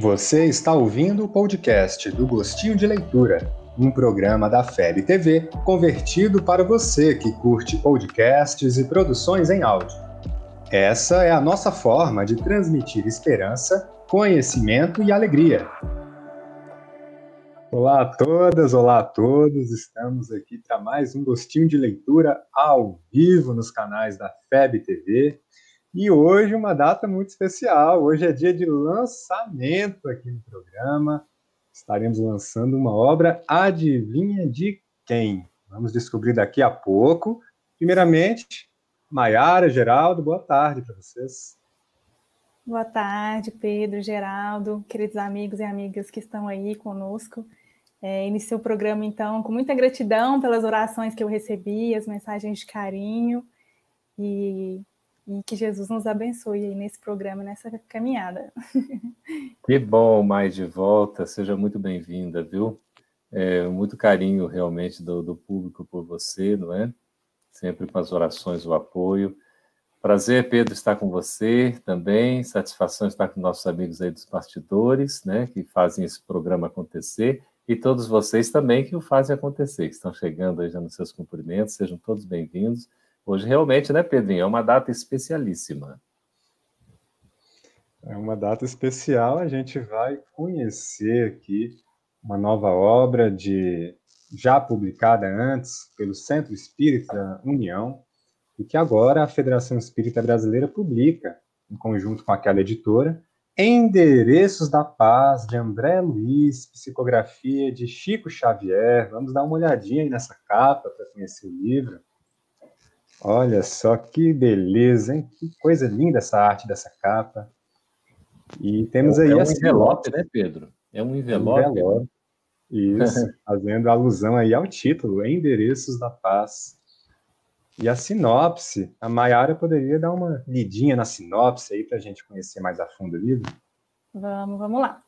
Você está ouvindo o podcast do Gostinho de Leitura, um programa da FEB TV convertido para você que curte podcasts e produções em áudio. Essa é a nossa forma de transmitir esperança, conhecimento e alegria. Olá a todas, olá a todos. Estamos aqui para mais um gostinho de leitura ao vivo nos canais da FEB TV. E hoje uma data muito especial. Hoje é dia de lançamento aqui no programa. Estaremos lançando uma obra Adivinha de quem? Vamos descobrir daqui a pouco. Primeiramente, Maiara, Geraldo, boa tarde para vocês. Boa tarde, Pedro, Geraldo, queridos amigos e amigas que estão aí conosco. É, o programa, então, com muita gratidão pelas orações que eu recebi, as mensagens de carinho, e, e que Jesus nos abençoe aí nesse programa, nessa caminhada. Que bom, mais de volta, seja muito bem-vinda, viu? É, muito carinho realmente do, do público por você, não é? sempre com as orações, o apoio. Prazer, Pedro, estar com você também. Satisfação estar com nossos amigos aí dos bastidores, né, que fazem esse programa acontecer. E todos vocês também que o fazem acontecer, que estão chegando aí já nos seus cumprimentos. Sejam todos bem-vindos. Hoje, realmente, né, Pedrinho, é uma data especialíssima. É uma data especial. A gente vai conhecer aqui uma nova obra de já publicada antes pelo Centro Espírita União, e que agora a Federação Espírita Brasileira publica, em conjunto com aquela editora, Endereços da Paz, de André Luiz, psicografia de Chico Xavier. Vamos dar uma olhadinha aí nessa capa para conhecer o livro. Olha só que beleza, hein? Que coisa linda essa arte dessa capa. E temos é aí é um envelope, né, Pedro? É um envelope. Um envelope. Isso, fazendo alusão aí ao título, Endereços da Paz. E a sinopse, a Mayara poderia dar uma lidinha na sinopse aí para a gente conhecer mais a fundo o livro? Vamos, vamos lá.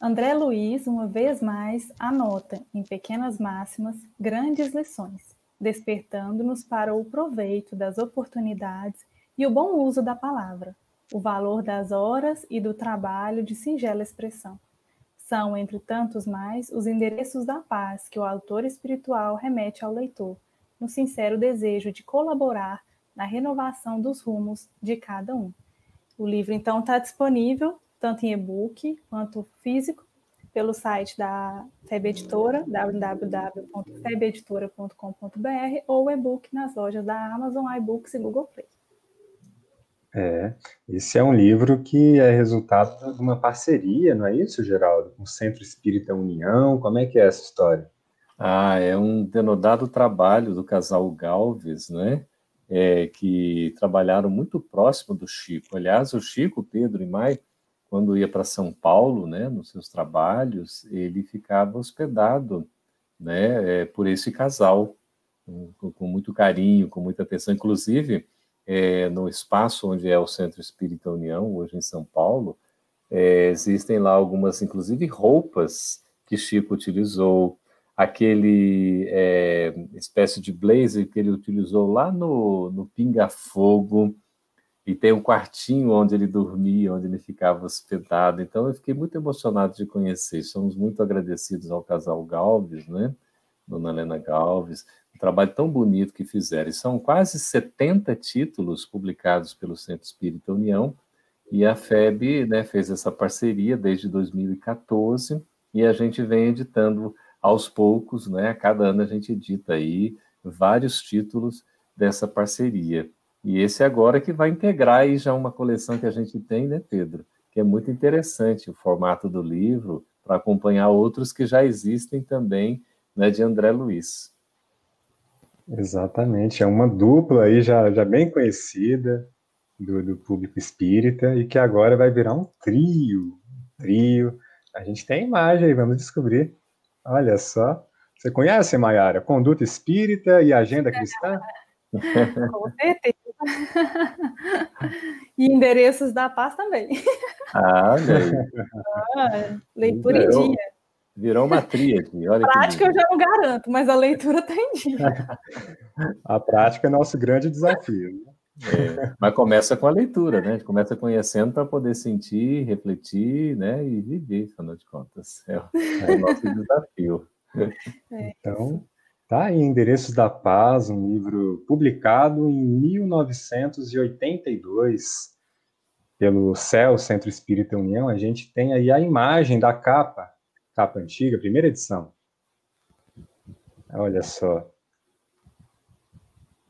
André Luiz, uma vez mais, anota, em pequenas máximas, grandes lições, despertando-nos para o proveito das oportunidades e o bom uso da palavra, o valor das horas e do trabalho de singela expressão são, entre tantos mais, os endereços da paz que o autor espiritual remete ao leitor, no sincero desejo de colaborar na renovação dos rumos de cada um. O livro, então, está disponível tanto em e-book quanto físico pelo site da FEB Editora, www.febeditora.com.br, ou e-book nas lojas da Amazon, iBooks e Google Play. É, esse é um livro que é resultado de uma parceria, não é isso, Geraldo? Com o Centro Espírita União, como é que é essa história? Ah, é um denodado trabalho do casal Galves, né? É, que trabalharam muito próximo do Chico. Aliás, o Chico, Pedro e Mai, quando ia para São Paulo, né, nos seus trabalhos, ele ficava hospedado, né, é, por esse casal, com, com muito carinho, com muita atenção. Inclusive, é, no espaço onde é o Centro Espírita União, hoje em São Paulo, é, existem lá algumas, inclusive, roupas que Chico utilizou, aquele espécie de blazer que ele utilizou lá no, no Pinga Fogo, e tem um quartinho onde ele dormia, onde ele ficava hospedado. Então, eu fiquei muito emocionado de conhecer. Somos muito agradecidos ao casal Galves, né? Dona Helena Galves, um trabalho tão bonito que fizeram. E são quase 70 títulos publicados pelo Centro Espírita União, e a FEB né, fez essa parceria desde 2014, e a gente vem editando aos poucos, né, a cada ano a gente edita aí vários títulos dessa parceria. E esse agora que vai integrar aí já uma coleção que a gente tem, né, Pedro? Que é muito interessante o formato do livro, para acompanhar outros que já existem também, né, de André Luiz. Exatamente, é uma dupla aí já, já bem conhecida do, do público espírita e que agora vai virar um trio, um trio. A gente tem a imagem aí, vamos descobrir. Olha só. Você conhece, Mayara? Conduta Espírita e Agenda Cristã? Com certeza. e endereços da paz também. Ah, ah leitura em dia. Virou uma tríade. Olha a prática eu já não garanto, mas a leitura está em dia. a prática é nosso grande desafio. É, mas começa com a leitura, né? A gente começa conhecendo para poder sentir, refletir, né? E viver, afinal de contas. É, é o nosso desafio. É. Então, tá aí Endereços da Paz, um livro publicado em 1982 pelo CEL, Centro Espírita União. A gente tem aí a imagem da capa, capa antiga, primeira edição. Olha só.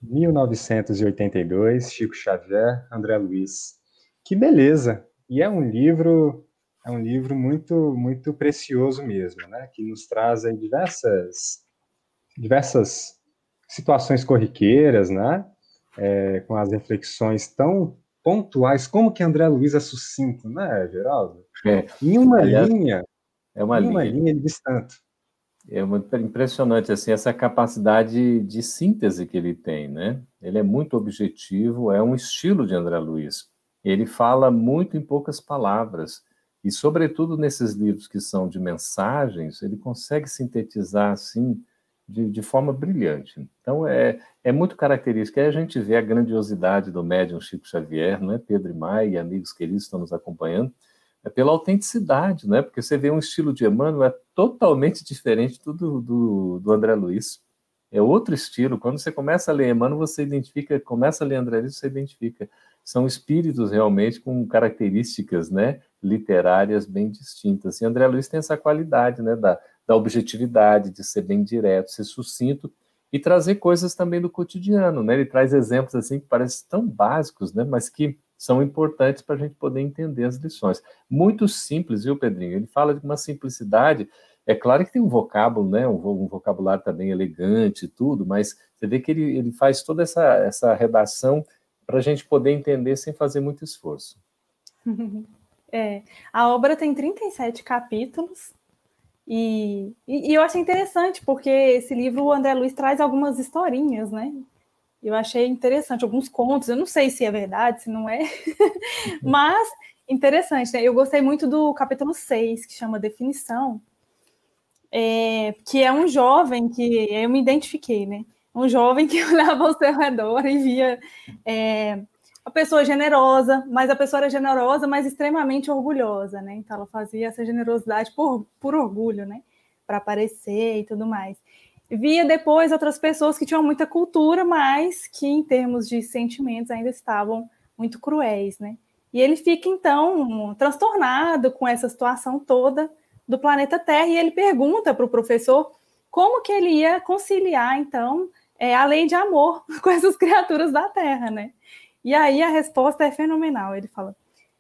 1982, Chico Xavier, André Luiz. Que beleza! E é um livro, é um livro muito, muito precioso mesmo, né? Que nos traz diversas, diversas situações corriqueiras, né? É, com as reflexões tão pontuais, como que André Luiz é sucinto, né, Geraldo? É. Em uma Aliás, linha, é uma em linha. uma linha ele diz tanto. É muito impressionante assim essa capacidade de síntese que ele tem, né? Ele é muito objetivo, é um estilo de André Luiz. Ele fala muito em poucas palavras e, sobretudo, nesses livros que são de mensagens, ele consegue sintetizar assim de, de forma brilhante. Então é, é muito característico. Aí a gente vê a grandiosidade do médium Chico Xavier, não é? Pedro e Maia e amigos queridos estão nos acompanhando é pela autenticidade, né? Porque você vê um estilo de Emmanuel é totalmente diferente do, do, do André Luiz. É outro estilo. Quando você começa a ler Emmanuel, você identifica, começa a ler André Luiz, você identifica. São espíritos realmente com características, né? Literárias bem distintas. E André Luiz tem essa qualidade, né? Da, da objetividade, de ser bem direto, ser sucinto e trazer coisas também do cotidiano, né? Ele traz exemplos assim que parecem tão básicos, né? Mas que são importantes para a gente poder entender as lições. Muito simples, viu, Pedrinho? Ele fala de uma simplicidade. É claro que tem um vocábulo, né? Um, um vocabulário também elegante e tudo, mas você vê que ele, ele faz toda essa, essa redação para a gente poder entender sem fazer muito esforço. É, a obra tem 37 capítulos, e, e, e, eu achei interessante, porque esse livro, o André Luiz traz algumas historinhas, né? Eu achei interessante alguns contos, eu não sei se é verdade, se não é, mas interessante, né? Eu gostei muito do capítulo 6, que chama Definição, é, que é um jovem que eu me identifiquei, né? Um jovem que olhava ao seu redor e via é, a pessoa generosa, mas a pessoa era generosa, mas extremamente orgulhosa, né? Então ela fazia essa generosidade por, por orgulho, né? Para aparecer e tudo mais via depois outras pessoas que tinham muita cultura, mas que em termos de sentimentos ainda estavam muito cruéis, né? E ele fica então transtornado com essa situação toda do planeta Terra e ele pergunta para o professor como que ele ia conciliar então é, a lei de amor com essas criaturas da Terra, né? E aí a resposta é fenomenal. Ele fala: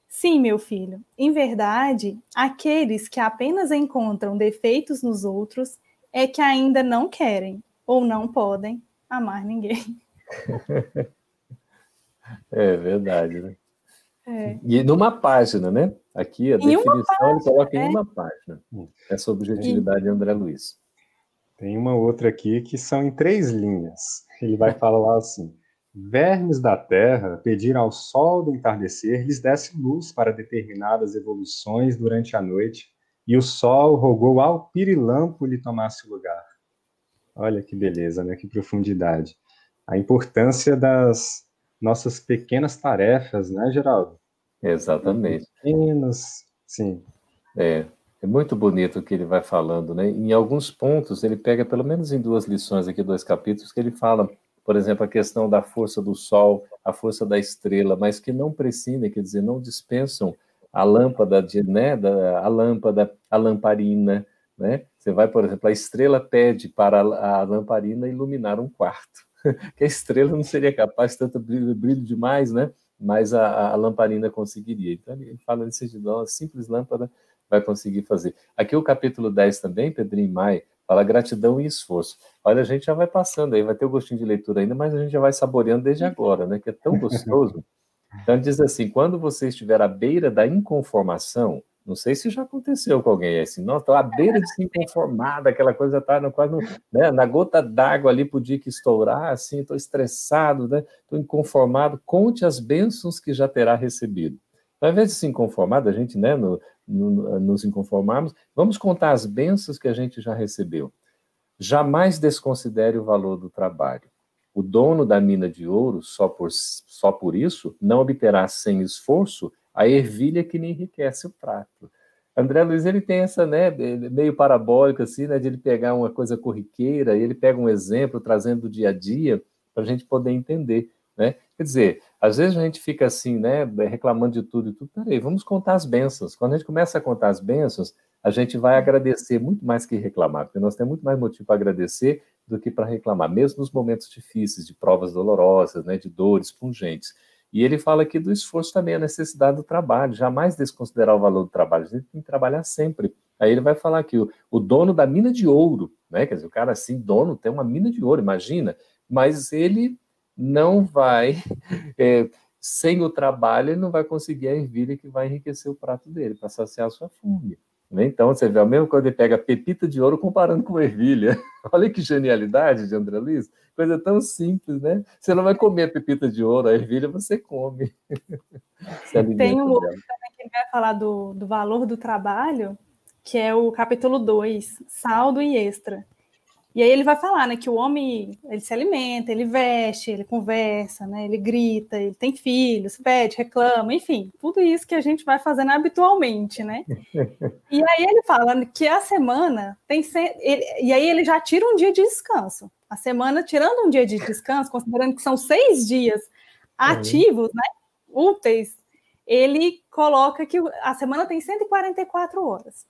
Sim, meu filho, em verdade, aqueles que apenas encontram defeitos nos outros é que ainda não querem ou não podem amar ninguém. É verdade, né? É. E numa página, né? Aqui a em definição ele coloca é. em uma página. Essa objetividade de André Luiz. Tem uma outra aqui que são em três linhas. Ele vai falar assim: Vermes da terra pediram ao sol do entardecer lhes desse luz para determinadas evoluções durante a noite e o sol rogou ao pirilampo lhe tomasse lugar. Olha que beleza, né? Que profundidade. A importância das nossas pequenas tarefas, né, Geraldo? Exatamente. Pequenas, sim. É, é muito bonito o que ele vai falando, né? Em alguns pontos, ele pega, pelo menos em duas lições aqui, dois capítulos, que ele fala, por exemplo, a questão da força do sol, a força da estrela, mas que não prescindem, quer dizer, não dispensam a lâmpada de, né, da, a lâmpada, a lamparina, né? Você vai, por exemplo, a estrela pede para a, a lamparina iluminar um quarto, que a estrela não seria capaz tanto brilho, brilho demais, né? Mas a, a lamparina conseguiria. Então ele fala nesse de uma simples lâmpada vai conseguir fazer. Aqui o capítulo 10 também, Pedrinho Maia, fala gratidão e esforço. Olha, a gente já vai passando aí, vai ter o gostinho de leitura ainda, mas a gente já vai saboreando desde agora, né? Que é tão gostoso. Então diz assim, quando você estiver à beira da inconformação, não sei se já aconteceu com alguém assim, não, estou à beira de se inconformar, aquela coisa está quase no, né, na gota d'água ali podia que estourar, assim, estou estressado, né, estou inconformado, conte as bênçãos que já terá recebido. Então, ao invés de se inconformar, da gente né, no, nos inconformarmos, vamos contar as bênçãos que a gente já recebeu. Jamais desconsidere o valor do trabalho. o dono da mina de ouro, só por, só por isso, não obterá sem esforço a ervilha que lhe enriquece o prato. André Luiz ele tem essa, né, meio parabólica assim, né, de ele pegar uma coisa corriqueira e ele pega um exemplo trazendo do dia a dia para a gente poder entender, né? Quer dizer, às vezes a gente fica assim, né, reclamando de tudo e tudo. Peraí, vamos contar as bênçãos. Quando a gente começa a contar as bênçãos, a gente vai agradecer muito mais que reclamar, porque nós temos muito mais motivo para agradecer do que para reclamar, mesmo nos momentos difíceis, de provas dolorosas, né, de dores pungentes. E ele fala aqui do esforço também, a necessidade do trabalho, jamais desconsiderar o valor do trabalho, a gente tem que trabalhar sempre. Aí ele vai falar aqui, o, o dono da mina de ouro, né? Quer dizer, o cara assim, dono, tem uma mina de ouro, imagina, mas ele não vai, é, sem o trabalho, ele não vai conseguir a ervilha que vai enriquecer o prato dele, para saciar a sua fome. Né? Então, você vê, mesmo quando ele pega pepita de ouro comparando com ervilha. Olha que genialidade de André Luiz. Coisa tão simples, né? Você não vai comer a pepita de ouro, a ervilha você come. Tem um outro também que ele vai falar do, do valor do trabalho, que é o capítulo 2, saldo e extra. E aí ele vai falar, né, que o homem, ele se alimenta, ele veste, ele conversa, né, ele grita, ele tem filhos, pede, reclama, enfim, tudo isso que a gente vai fazendo habitualmente, né? e aí ele fala que a semana tem ele, e aí ele já tira um dia de descanso. A semana, tirando um dia de descanso, considerando que são seis dias ativos, né, úteis, ele coloca que a semana tem 144 horas.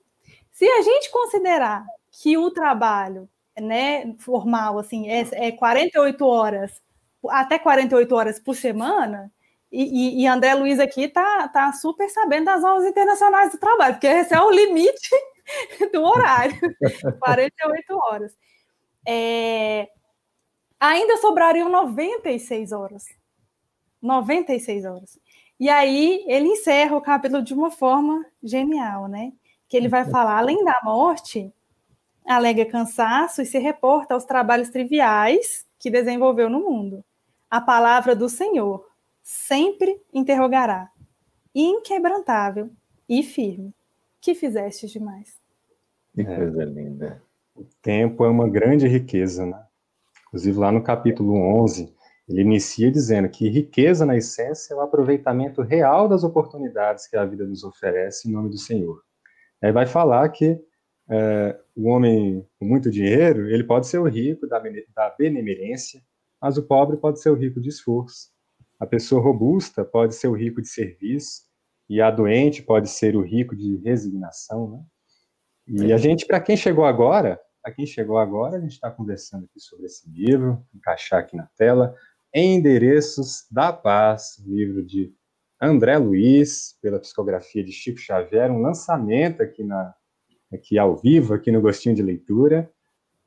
Se a gente considerar que o trabalho né, formal, assim, é, é 48 horas, até 48 horas por semana, e, e, André Luiz aqui tá, tá super sabendo das aulas internacionais do trabalho, porque esse é o limite do horário, 48 horas. É, ainda sobrariam 96 horas. 96 horas. E aí ele encerra o capítulo de uma forma genial, né? Que ele vai falar, além da morte, alega cansaço e se reporta aos trabalhos triviais que desenvolveu no mundo. A palavra do Senhor sempre interrogará, inquebrantável e firme. Que fizeste demais? Que coisa linda. O tempo é uma grande riqueza, né? Inclusive, lá no capítulo 11, ele inicia dizendo que riqueza, na essência, é o aproveitamento real das oportunidades que a vida nos oferece em nome do Senhor. Aí vai falar que é, o homem com muito dinheiro, ele pode ser o rico da, da benemerência, mas o pobre pode ser o rico de esforço. A pessoa robusta pode ser o rico de serviço, e a doente pode ser o rico de resignação, né? E a gente, para quem chegou agora, para quem chegou agora, a gente está conversando aqui sobre esse livro, encaixar aqui na tela, Endereços da Paz, livro de André Luiz, pela psicografia de Chico Xavier, um lançamento aqui na aqui ao vivo, aqui no Gostinho de Leitura,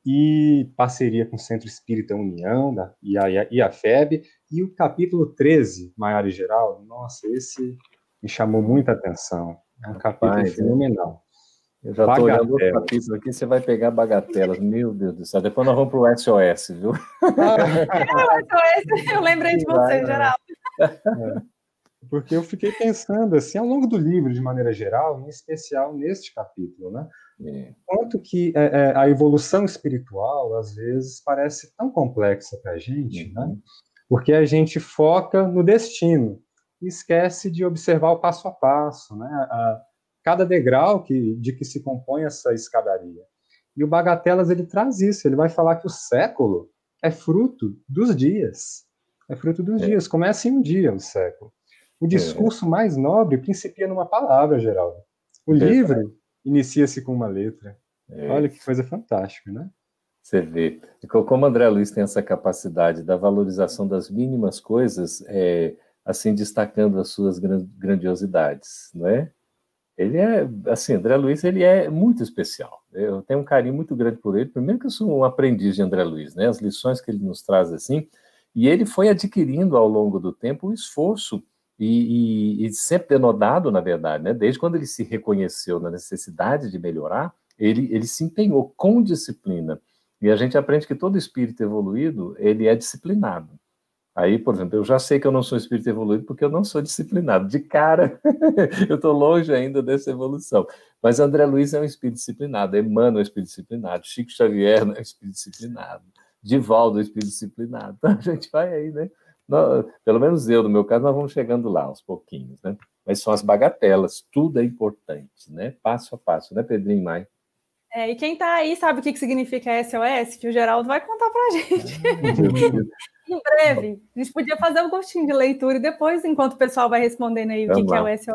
e parceria com o Centro Espírita União da, e, a, e a FEB, e o capítulo 13, Maior e Geral, nossa, esse me chamou muita atenção. É um capítulo Rapaz, fenomenal. Eu já estou olhando o capítulo aqui, você vai pegar bagatelas. Meu Deus do céu. Depois nós vamos para o SOS, viu? é, o SOS, eu lembrei de você, Geraldo. É porque eu fiquei pensando assim ao longo do livro de maneira geral, em especial neste capítulo, né? É. Quanto que é, é, a evolução espiritual às vezes parece tão complexa para a gente, né? uhum. né? Porque a gente foca no destino e esquece de observar o passo a passo, né? A, cada degrau que, de que se compõe essa escadaria. E o Bagatelas ele traz isso, ele vai falar que o século é fruto dos dias. É fruto dos é. dias. Começa em um dia o século. O é. discurso é. mais nobre principia numa palavra, Geraldo. O livro inicia-se com uma letra. É. Olha que coisa fantástica, né? Você vê. Como André Luiz tem essa capacidade da valorização das mínimas coisas, é, assim, destacando as suas grandiosidades, não é? Ele é, assim, André Luiz, ele é muito especial. Eu tenho um carinho muito grande por ele. Primeiro que eu sou um aprendiz de André Luiz, né? As lições que ele nos traz, assim, e ele foi adquirindo ao longo do tempo o esforço e, e, e, sempre denodado, na verdade, né? desde quando ele se reconheceu na necessidade de melhorar, ele, ele se empenhou com disciplina. E a gente aprende que todo espírito evoluído, ele é disciplinado. Aí, por exemplo, eu já sei que eu não sou espírito evoluído porque eu não sou disciplinado. De cara, eu estou longe ainda dessa evolução. Mas André Luiz é um espírito disciplinado, Emmanuel é um espírito disciplinado, Chico Xavier é um espírito disciplinado. Divaldo, espírito disciplinado. Então, a gente vai aí, né? Pelo menos eu, no meu caso, nós vamos chegando lá aos pouquinhos, né? Mas são as bagatelas, tudo é importante, né? Passo a passo, né, Pedrinho Mai? É, e quem está aí sabe o que, que significa SOS, que o Geraldo vai contar para a gente. em breve. A gente podia fazer um gostinho de leitura e depois, enquanto o pessoal vai respondendo aí o que, que, é o SOS.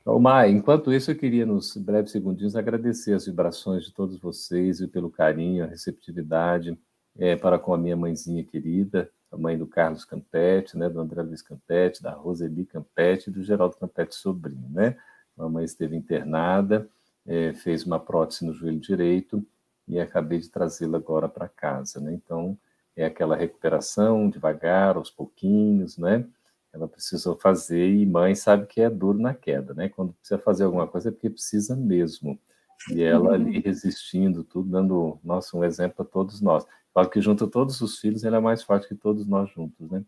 Então, Mai, enquanto isso, eu queria, nos breves segundinhos, agradecer as vibrações de todos vocês e pelo carinho, a receptividade é, para com a minha mãezinha querida, a mãe do Carlos Campete, né, do André Luiz Campete, da Roseli Campete e do Geraldo Campete Sobrinho, né? A mamãe esteve internada, é, fez uma prótese no joelho direito e acabei de trazê-la agora para casa, né? Então, é aquela recuperação devagar, aos pouquinhos, né? Ela precisou fazer e mãe sabe que é duro na queda, né? Quando precisa fazer alguma coisa é porque precisa mesmo. E ela ali resistindo, tudo, dando, nossa, um exemplo a todos nós. Claro que junto a todos os filhos, ela é mais forte que todos nós juntos, né?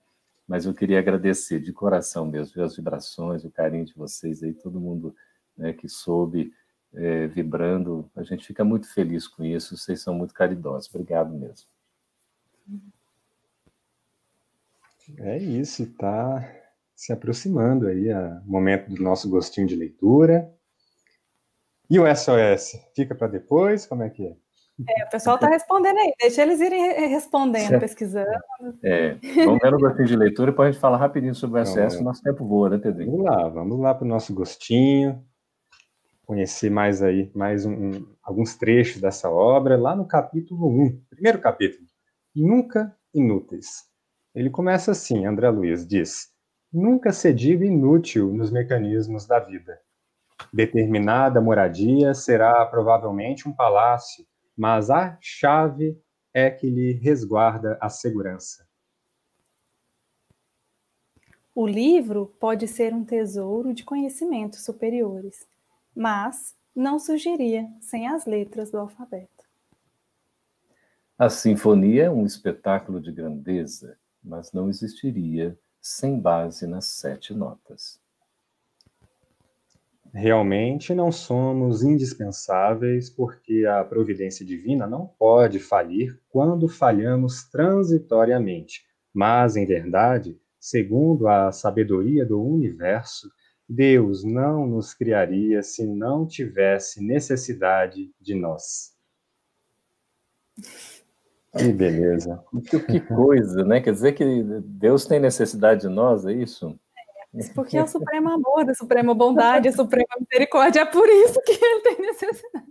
Mas eu queria agradecer de coração mesmo, ver as vibrações, o carinho de vocês aí, todo mundo né, que soube é, vibrando. A gente fica muito feliz com isso, vocês são muito caridosos. Obrigado mesmo. É isso, está se aproximando aí o momento do nosso gostinho de leitura. E o SOS, fica para depois? Como é que é? É, o pessoal está respondendo aí, deixa eles irem respondendo, certo. pesquisando. É, vamos ver no gostinho de leitura e depois a gente fala rapidinho sobre o SOS, o nosso tempo voa, né, Pedrinho? Vamos lá, vamos lá para o nosso gostinho, conhecer mais aí, mais um, um, alguns trechos dessa obra, lá no capítulo 1, primeiro capítulo, Nunca Inúteis. Ele começa assim, André Luiz diz, Nunca se diga inútil nos mecanismos da vida. Determinada moradia será provavelmente um palácio, mas a chave é que lhe resguarda a segurança. O livro pode ser um tesouro de conhecimentos superiores, mas não surgiria sem as letras do alfabeto. A sinfonia é um espetáculo de grandeza, mas não existiria sem base nas sete notas. Realmente não somos indispensáveis, porque a providência divina não pode falir quando falhamos transitoriamente. Mas, em verdade, segundo a sabedoria do universo, Deus não nos criaria se não tivesse necessidade de nós. Que beleza. Que, que coisa, né? Quer dizer que Deus tem necessidade de nós, é isso? Porque é o supremo amor, a suprema bondade, a suprema misericórdia, é por isso que ele tem necessidade.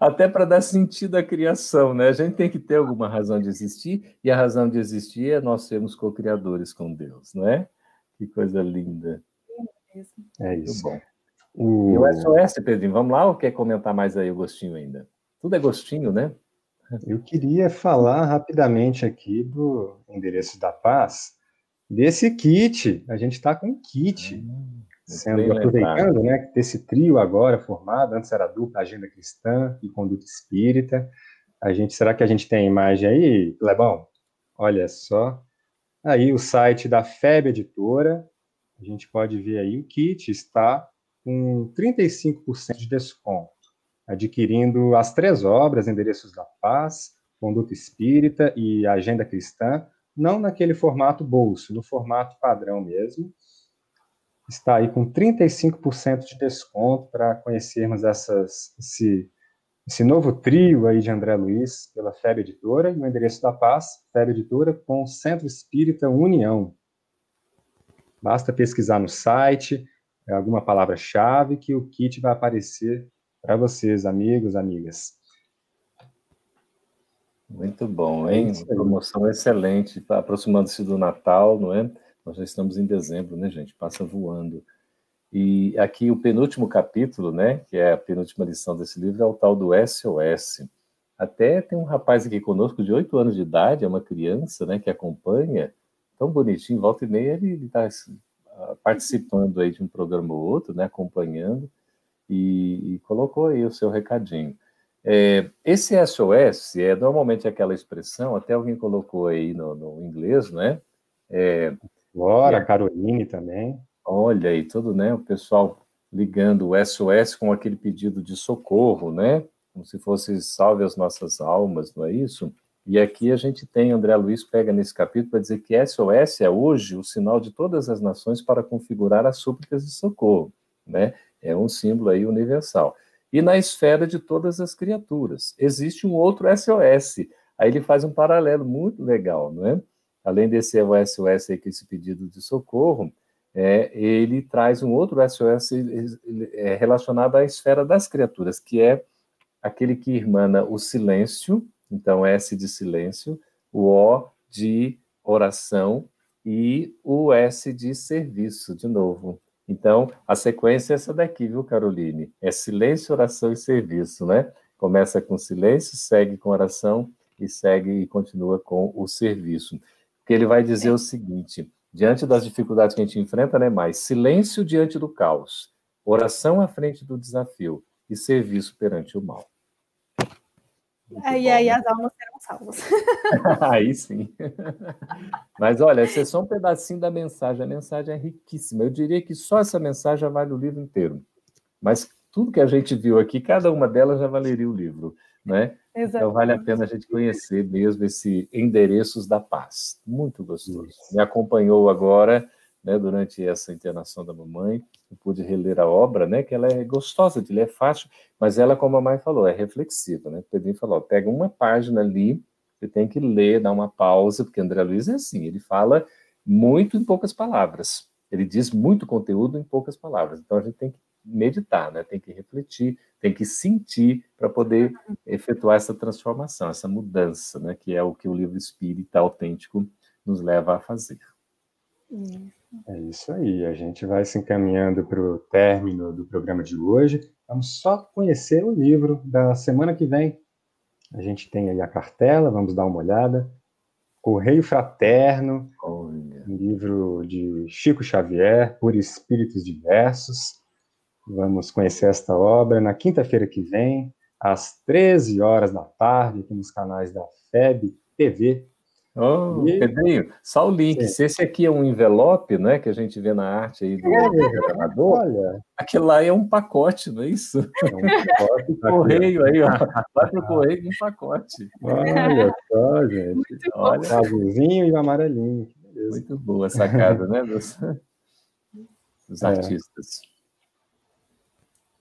Até para dar sentido à criação, né? A gente tem que ter alguma razão de existir, e a razão de existir é nós sermos co-criadores com Deus, não é? Que coisa linda. É isso. Muito bom. O... E o SOS, Pedrinho, vamos lá ou quer comentar mais aí o gostinho ainda? Tudo é gostinho, né? Eu queria falar rapidamente aqui do endereço da paz, desse kit. A gente está com um kit, hum, sendo aproveitando, né, desse trio agora formado, antes era dupla Agenda Cristã e Conduta Espírita. A gente, será que a gente tem a imagem aí, Lebão? Olha só. Aí o site da FEB Editora, a gente pode ver aí o kit está com 35% de desconto, adquirindo as três obras, Endereços da Paz, Conduta Espírita e Agenda Cristã, não naquele formato bolso, no formato padrão mesmo. Está aí com 35% de desconto para conhecermos essas, esse, esse novo trio aí de André Luiz pela Febre Editora e o endereço da paz, Febre Editora com Centro Espírita União. Basta pesquisar no site é alguma palavra-chave que o kit vai aparecer para vocês, amigos, amigas. Muito bom, hein? É promoção excelente, tá aproximando-se do Natal, não é? Nós já estamos em dezembro, né, gente? Passa voando. E aqui o penúltimo capítulo, né, que é a penúltima lição desse livro, é o tal do SOS. Até tem um rapaz aqui conosco de oito anos de idade, é uma criança, né, que acompanha, tão bonitinho, volta e meia ele está participando aí de um programa ou outro, né, acompanhando, e, e colocou aí o seu recadinho. É, esse SOS é normalmente aquela expressão, até alguém colocou aí no, no inglês, né? É, Bora, é, Caroline também. Olha aí, tudo, né? O pessoal ligando o SOS com aquele pedido de socorro, né? Como se fosse salve as nossas almas, não é isso? E aqui a gente tem, André Luiz pega nesse capítulo para dizer que SOS é hoje o sinal de todas as nações para configurar as súplicas de socorro, né? É um símbolo aí universal. E na esfera de todas as criaturas. Existe um outro SOS. Aí ele faz um paralelo muito legal, não é? Além desse SOS aí, que esse pedido de socorro, é, ele traz um outro SOS é, relacionado à esfera das criaturas, que é aquele que irmana o silêncio, então S de silêncio, o O de oração e o S de serviço, de novo. Então, a sequência é essa daqui, viu, Caroline? É silêncio, oração e serviço, né? Começa com silêncio, segue com oração e segue e continua com o serviço. Porque ele vai dizer o seguinte: diante das dificuldades que a gente enfrenta, né, mais silêncio diante do caos, oração à frente do desafio e serviço perante o mal. E aí né? as almas serão salvas. aí sim. Mas olha, esse é só um pedacinho da mensagem. A mensagem é riquíssima. Eu diria que só essa mensagem já vale o livro inteiro. Mas tudo que a gente viu aqui, cada uma delas já valeria o livro, né? Exatamente. Então vale a pena a gente conhecer mesmo esse Endereços da Paz. Muito gostoso. Isso. Me acompanhou agora né, durante essa internação da mamãe, eu pude reler a obra, né, que ela é gostosa de ler, é fácil, mas ela, como a mãe falou, é reflexiva, né? O Pedrinho falou, pega uma página ali, você tem que ler, dar uma pausa, porque André Luiz é assim, ele fala muito em poucas palavras, ele diz muito conteúdo em poucas palavras, então a gente tem que meditar, né? Tem que refletir, tem que sentir para poder efetuar essa transformação, essa mudança, né? Que é o que o livro Espírita Autêntico nos leva a fazer. É isso aí, a gente vai se encaminhando para o término do programa de hoje. Vamos só conhecer o livro da semana que vem. A gente tem aí a cartela, vamos dar uma olhada. Correio Fraterno, Olha. um livro de Chico Xavier, por espíritos diversos. Vamos conhecer esta obra na quinta-feira que vem, às 13 horas da tarde, aqui nos canais da FEB TV, Oh, e... Pedrinho, só o link. Sim. Se esse aqui é um envelope, né, que a gente vê na arte aí do é, olha. aquilo lá é um pacote, não é isso? É um pacote. correio aí, ó. Vai pro correio um pacote. Olha só, gente. olha. Azulzinho e amarelinho. Muito boa a sacada, né, dos, dos é. artistas.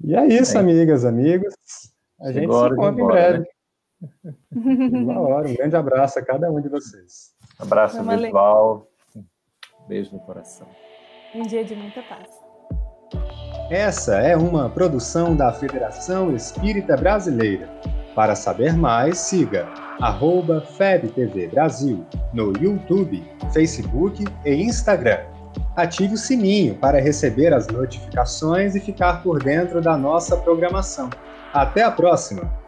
E é isso, é. amigas, amigos. A gente Agora, se encontra em breve. Né? Uma hora. Um grande abraço a cada um de vocês. Abraço virtual. Beijo no coração. Um dia de muita paz. Essa é uma produção da Federação Espírita Brasileira. Para saber mais, siga arroba FebTV Brasil no YouTube, Facebook e Instagram. Ative o sininho para receber as notificações e ficar por dentro da nossa programação. Até a próxima!